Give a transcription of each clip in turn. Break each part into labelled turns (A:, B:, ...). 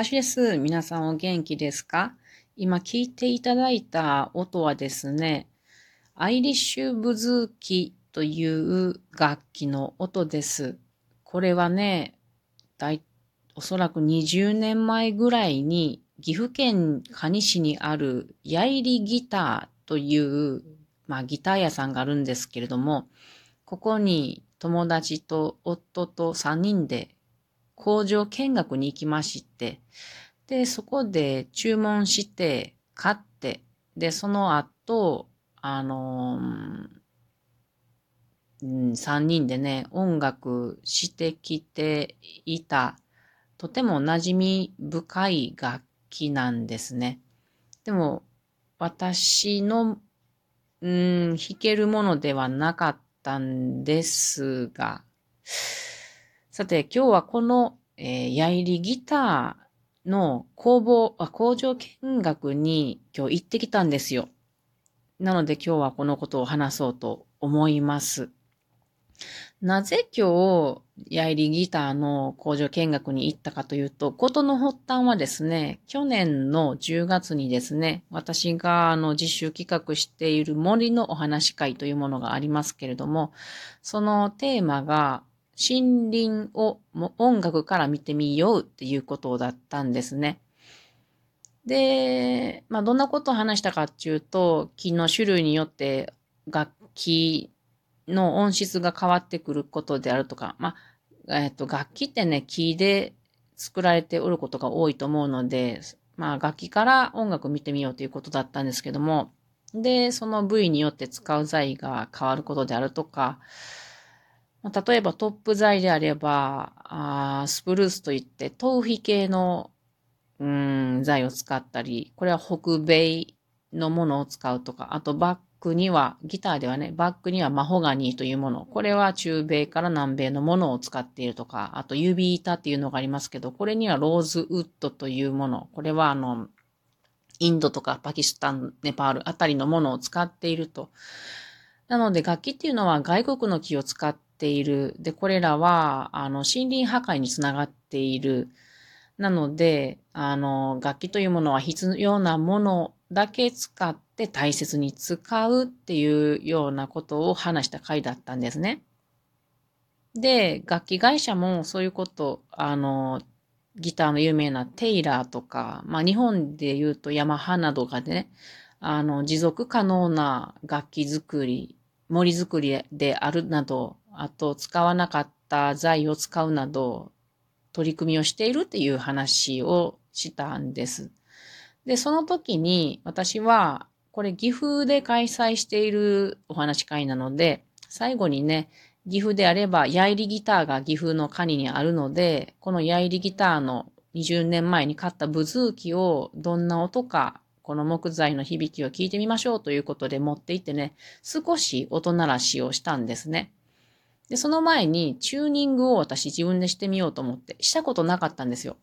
A: ハッシュです。皆さんお元気ですか？今聞いていただいた音はですね、アイリッシュブズーキという楽器の音です。これはね、だいおそらく20年前ぐらいに岐阜県蟹市にあるヤイリギターという、まあ、ギター屋さんがあるんですけれども、ここに友達と夫と3人で工場見学に行きまして、で、そこで注文して、買って、で、その後、あの、うん、3人でね、音楽してきていた、とても馴染み深い楽器なんですね。でも、私の、うん、弾けるものではなかったんですが、さて、今日はこの、えー、やいりギターの工房、あ工場見学に今日行ってきたんですよ。なので今日はこのことを話そうと思います。なぜ今日、やいりギターの工場見学に行ったかというと、ことの発端はですね、去年の10月にですね、私があの実習企画している森のお話会というものがありますけれども、そのテーマが森林をも音楽から見てみようっていうことだったんですね。で、まあ、どんなことを話したかっていうと、木の種類によって楽器の音質が変わってくることであるとか、まあ、えっ、と、楽器ってね、木で作られておることが多いと思うので、まあ、楽器から音楽を見てみようということだったんですけども、で、その部位によって使う材が変わることであるとか、まあ例えばトップ材であれば、あスプルースといって頭皮系の、うん、材を使ったり、これは北米のものを使うとか、あとバックには、ギターではね、バックにはマホガニーというもの。これは中米から南米のものを使っているとか、あと指板っていうのがありますけど、これにはローズウッドというもの。これはあの、インドとかパキスタン、ネパールあたりのものを使っていると。なので楽器っていうのは外国の木を使っている。で、これらは、あの、森林破壊につながっている。なので、あの、楽器というものは必要なものだけ使って大切に使うっていうようなことを話した回だったんですね。で、楽器会社もそういうこと、あの、ギターの有名なテイラーとか、まあ日本で言うとヤマハなどがね、あの、持続可能な楽器作り、森作りであるなど、あと使わなかった材を使うなど、取り組みをしているっていう話をしたんです。で、その時に私は、これ岐阜で開催しているお話会なので、最後にね、岐阜であれば、ヤイリギターが岐阜のカニにあるので、このヤイリギターの20年前に買ったブズーキをどんな音か、この木材の響きを聞いてみましょうということで持って行ってね、少し音鳴らしをしたんですね。で、その前にチューニングを私自分でしてみようと思って、したことなかったんですよ。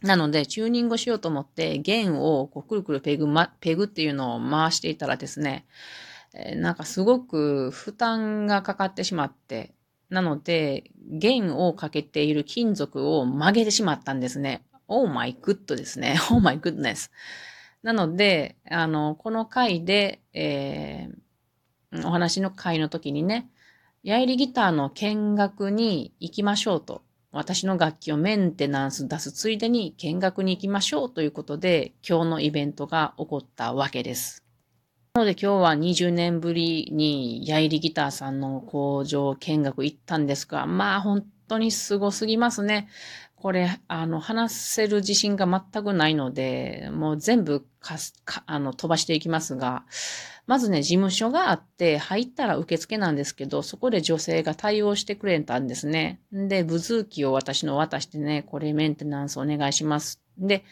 A: なので、チューニングをしようと思って、弦をこうくるくるペグ、ま、ペグっていうのを回していたらですね、え、なんかすごく負担がかかってしまって、なので、弦をかけている金属を曲げてしまったんですね。Oh my good ですね。Oh my goodness. なので、あの、この回で、えー、お話の回の時にね、ヤイリギターの見学に行きましょうと。私の楽器をメンテナンス出すついでに見学に行きましょうということで、今日のイベントが起こったわけです。なので今日は20年ぶりにヤイリギターさんの工場見学行ったんですが、まあ本当にすごすぎますね。これ、あの、話せる自信が全くないので、もう全部かすかあの飛ばしていきますが、まずね、事務所があって、入ったら受付なんですけど、そこで女性が対応してくれたんですね。で、ブズーキを私の渡してね、これメンテナンスお願いします。で、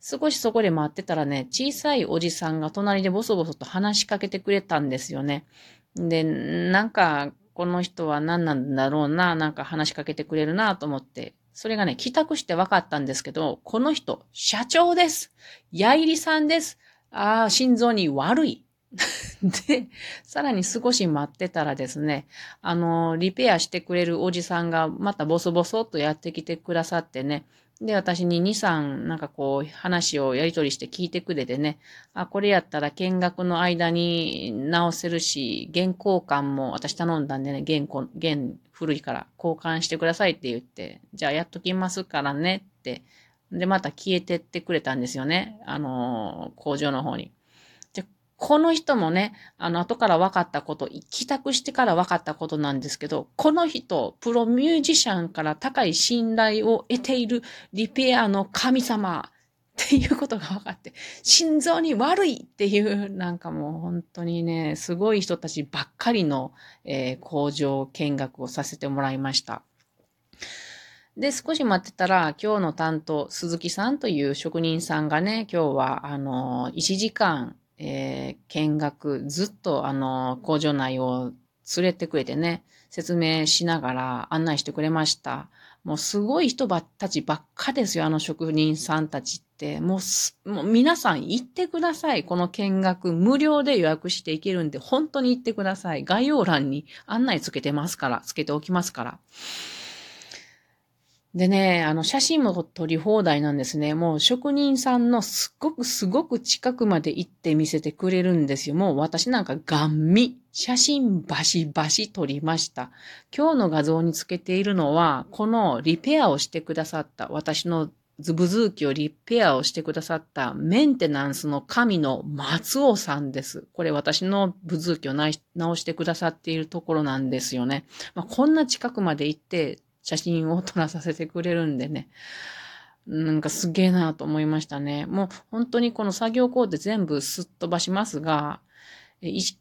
A: 少しそこで待ってたらね、小さいおじさんが隣でボソボソと話しかけてくれたんですよね。で、なんか、この人は何なんだろうな、なんか話しかけてくれるなと思って、それがね、帰宅して分かったんですけど、この人、社長です。やいりさんです。ああ、心臓に悪い。で、さらに少し待ってたらですね、あの、リペアしてくれるおじさんがまたボソボソっとやってきてくださってね、で、私に2、3なんかこう話をやり取りして聞いてくれてね、あ、これやったら見学の間に直せるし、原交換も私頼んだんでね、原、原古いから交換してくださいって言って、じゃあやっときますからねって、で、また消えてってくれたんですよね。あの工場の方に。この人もね、あの、後から分かったこと、帰宅してから分かったことなんですけど、この人、プロミュージシャンから高い信頼を得ているリペアの神様っていうことが分かって、心臓に悪いっていう、なんかもう本当にね、すごい人たちばっかりの、えー、工場見学をさせてもらいました。で、少し待ってたら、今日の担当、鈴木さんという職人さんがね、今日は、あの、1時間、えー、見学、ずっとあの、工場内を連れてくれてね、説明しながら案内してくれました。もうすごい人ばたちばっかですよ、あの職人さんたちって。もうす、もう皆さん行ってください。この見学、無料で予約していけるんで、本当に行ってください。概要欄に案内つけてますから、つけておきますから。でね、あの、写真も撮り放題なんですね。もう職人さんのすっごくすごく近くまで行って見せてくれるんですよ。もう私なんかガン見。写真バシバシ撮りました。今日の画像につけているのは、このリペアをしてくださった、私のズブズーキをリペアをしてくださったメンテナンスの神の松尾さんです。これ私のブズーキを直してくださっているところなんですよね。まあ、こんな近くまで行って写真を撮らさせてくれるんでね。なんかすげえなと思いましたね。もう本当にこの作業工程全部すっ飛ばしますが、一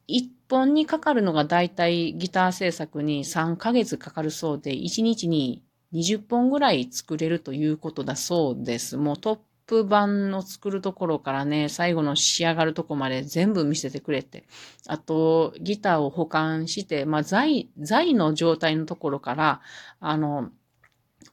A: 本にかかるのがだいたいギター制作に3ヶ月かかるそうで、1日に20本ぐらい作れるということだそうです。もうトップ版を作るところからね、最後の仕上がるとこまで全部見せてくれて、あと、ギターを保管して、まあ、材、材の状態のところから、あの、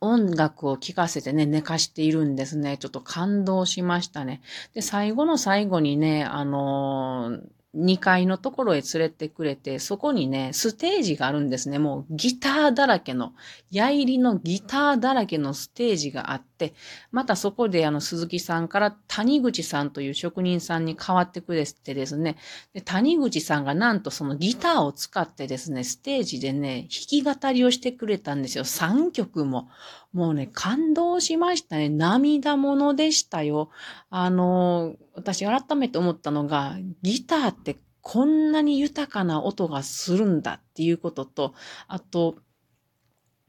A: 音楽を聴かせてね、寝かしているんですね。ちょっと感動しましたね。で、最後の最後にね、あのー2階のところへ連れてくれて、そこにね、ステージがあるんですね。もうギターだらけの、矢入りのギターだらけのステージがあって、またそこであの鈴木さんから谷口さんという職人さんに変わってくれてですね、で谷口さんがなんとそのギターを使ってですね、ステージでね、弾き語りをしてくれたんですよ。3曲も。もうね、感動しましたね。涙ものでしたよ。あの、私改めて思ったのが、ギターってこんなに豊かな音がするんだっていうことと、あと、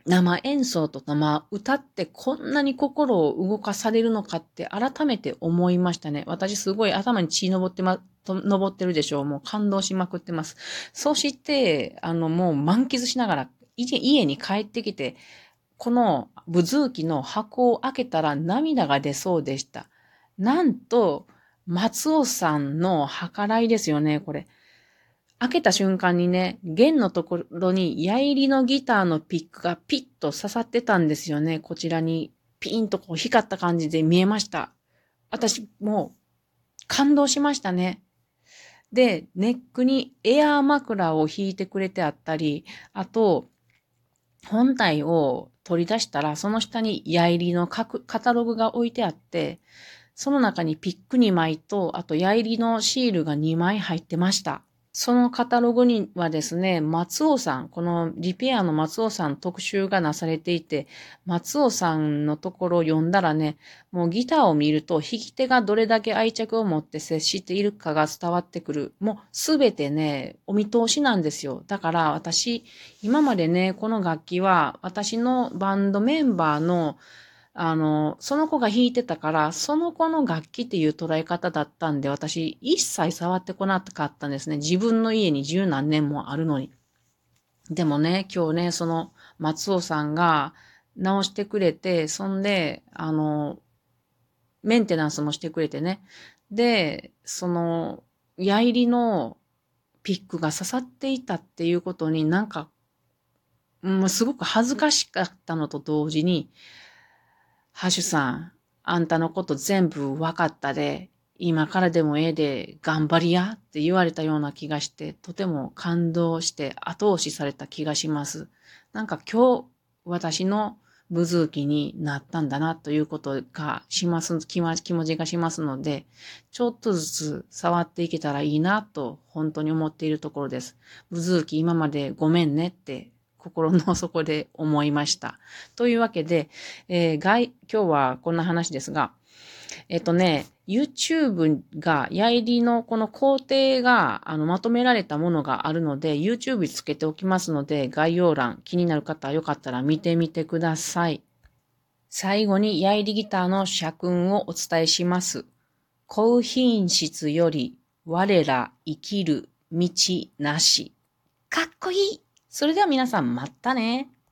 A: 生演奏と生歌ってこんなに心を動かされるのかって改めて思いましたね。私すごい頭に血登ってま、登ってるでしょう。もう感動しまくってます。そして、あの、もう満喫しながら家に帰ってきて、このブズーキの箱を開けたら涙が出そうでした。なんと、松尾さんの計らいですよね、これ。開けた瞬間にね、弦のところに矢入りのギターのピックがピッと刺さってたんですよね。こちらにピンとこう光った感じで見えました。私もう感動しましたね。で、ネックにエアー枕を引いてくれてあったり、あと、本体を取り出したら、その下に矢入りのカタログが置いてあって、その中にピック2枚と、あと矢入りのシールが2枚入ってました。そのカタログにはですね、松尾さん、このリペアの松尾さん特集がなされていて、松尾さんのところを読んだらね、もうギターを見ると、弾き手がどれだけ愛着を持って接しているかが伝わってくる。もうすべてね、お見通しなんですよ。だから私、今までね、この楽器は私のバンドメンバーのあの、その子が弾いてたから、その子の楽器っていう捉え方だったんで、私、一切触ってこなかったんですね。自分の家に十何年もあるのに。でもね、今日ね、その松尾さんが直してくれて、そんで、あの、メンテナンスもしてくれてね。で、その、矢入りのピックが刺さっていたっていうことになんか、もうすごく恥ずかしかったのと同時に、ハシュさん、あんたのこと全部分かったで、今からでもええで頑張りやって言われたような気がして、とても感動して後押しされた気がします。なんか今日私のブズーキになったんだなということがします、気持ちがしますので、ちょっとずつ触っていけたらいいなと本当に思っているところです。ブズーキ今までごめんねって心の底で思いました。というわけで、えー、外、今日はこんな話ですが、えっとね、YouTube が、やいりのこの工程が、あの、まとめられたものがあるので、YouTube につけておきますので、概要欄、気になる方はよかったら見てみてください。最後に、やいりギターの社訓をお伝えします。高品質より、我ら生きる道なし。かっこいいそれでは皆さん、またね。